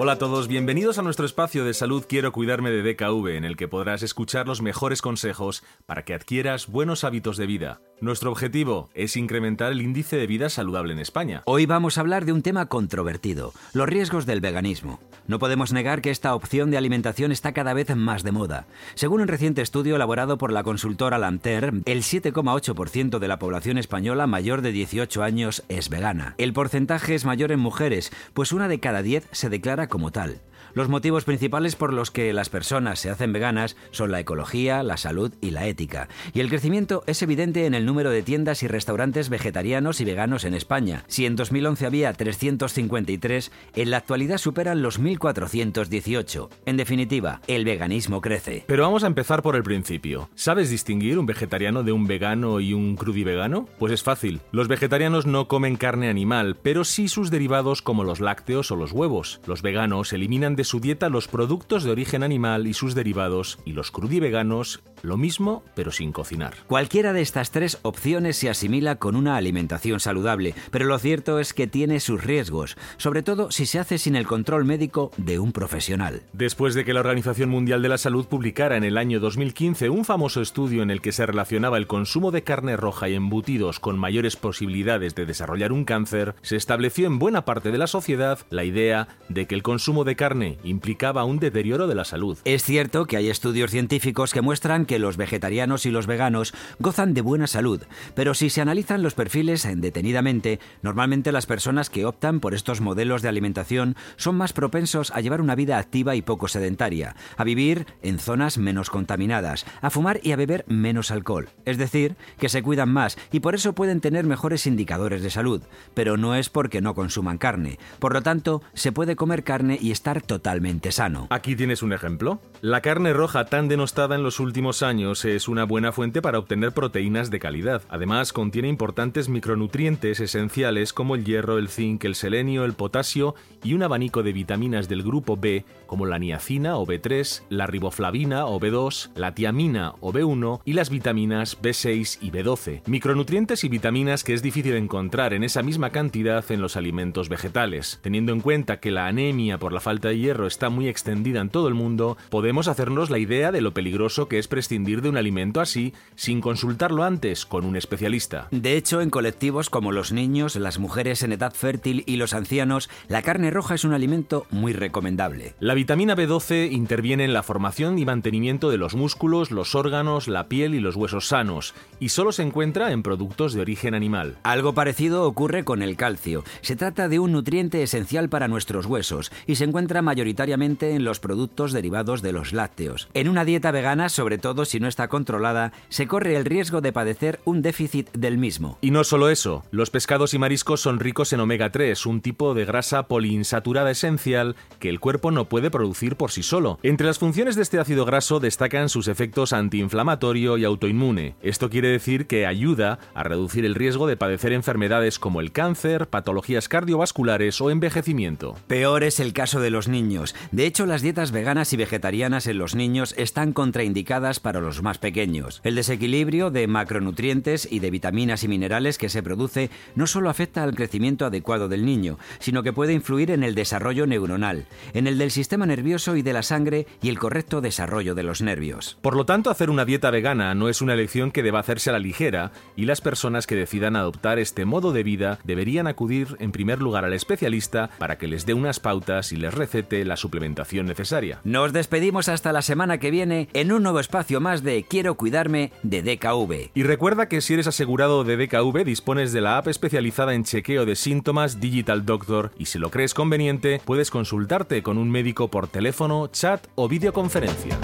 Hola a todos, bienvenidos a nuestro espacio de salud Quiero cuidarme de DKV, en el que podrás escuchar los mejores consejos para que adquieras buenos hábitos de vida. Nuestro objetivo es incrementar el índice de vida saludable en España. Hoy vamos a hablar de un tema controvertido, los riesgos del veganismo. No podemos negar que esta opción de alimentación está cada vez más de moda. Según un reciente estudio elaborado por la consultora Lanter, el 7,8% de la población española mayor de 18 años es vegana. El porcentaje es mayor en mujeres, pues una de cada 10 se declara como tal. Los motivos principales por los que las personas se hacen veganas son la ecología, la salud y la ética. Y el crecimiento es evidente en el número de tiendas y restaurantes vegetarianos y veganos en España. Si en 2011 había 353, en la actualidad superan los 1418. En definitiva, el veganismo crece. Pero vamos a empezar por el principio. ¿Sabes distinguir un vegetariano de un vegano y un crudivegano? Pues es fácil. Los vegetarianos no comen carne animal, pero sí sus derivados como los lácteos o los huevos. Los veganos eliminan de su dieta los productos de origen animal y sus derivados, y los crudiveganos lo mismo, pero sin cocinar. Cualquiera de estas tres opciones se asimila con una alimentación saludable, pero lo cierto es que tiene sus riesgos, sobre todo si se hace sin el control médico de un profesional. Después de que la Organización Mundial de la Salud publicara en el año 2015 un famoso estudio en el que se relacionaba el consumo de carne roja y embutidos con mayores posibilidades de desarrollar un cáncer, se estableció en buena parte de la sociedad la idea de que el consumo de carne implicaba un deterioro de la salud. Es cierto que hay estudios científicos que muestran que los vegetarianos y los veganos gozan de buena salud, pero si se analizan los perfiles detenidamente, normalmente las personas que optan por estos modelos de alimentación son más propensos a llevar una vida activa y poco sedentaria, a vivir en zonas menos contaminadas, a fumar y a beber menos alcohol. Es decir, que se cuidan más y por eso pueden tener mejores indicadores de salud, pero no es porque no consuman carne. Por lo tanto, se puede comer carne y estar totalmente sano. Aquí tienes un ejemplo. La carne roja tan denostada en los últimos años es una buena fuente para obtener proteínas de calidad. Además, contiene importantes micronutrientes esenciales como el hierro, el zinc, el selenio, el potasio y un abanico de vitaminas del grupo B como la niacina o B3, la riboflavina o B2, la tiamina o B1 y las vitaminas B6 y B12. Micronutrientes y vitaminas que es difícil encontrar en esa misma cantidad en los alimentos vegetales. Teniendo en cuenta que la anemia por la falta de hierro está muy extendida en todo el mundo, podemos hacernos la idea de lo peligroso que es prescindir de un alimento así sin consultarlo antes con un especialista. De hecho, en colectivos como los niños, las mujeres en edad fértil y los ancianos, la carne roja es un alimento muy recomendable. La vitamina B12 interviene en la formación y mantenimiento de los músculos, los órganos, la piel y los huesos sanos, y solo se encuentra en productos de origen animal. Algo parecido ocurre con el calcio. Se trata de un nutriente esencial para nuestros huesos y se encuentra mayoritariamente en los productos derivados de los lácteos. En una dieta vegana, sobre todo si no está controlada, se corre el riesgo de padecer un déficit del mismo. Y no solo eso, los pescados y mariscos son ricos en omega 3, un tipo de grasa poliinsaturada esencial que el cuerpo no puede producir por sí solo. Entre las funciones de este ácido graso destacan sus efectos antiinflamatorio y autoinmune. Esto quiere decir que ayuda a reducir el riesgo de padecer enfermedades como el cáncer, patologías cardiovasculares o envejecimiento. Peor es el caso de los niños. De hecho, las dietas veganas y vegetarianas en los niños están contraindicadas para los más pequeños. El desequilibrio de macronutrientes y de vitaminas y minerales que se produce no solo afecta al crecimiento adecuado del niño, sino que puede influir en el desarrollo neuronal, en el del sistema nervioso y de la sangre y el correcto desarrollo de los nervios. Por lo tanto, hacer una dieta vegana no es una elección que deba hacerse a la ligera y las personas que decidan adoptar este modo de vida deberían acudir en primer lugar al especialista para que les dé unas pautas y les recete la suplementación necesaria. Nos despedimos hasta la semana que viene en un nuevo espacio más de Quiero cuidarme de DKV. Y recuerda que si eres asegurado de DKV dispones de la app especializada en chequeo de síntomas Digital Doctor y si lo crees conveniente puedes consultarte con un médico por teléfono, chat o videoconferencia.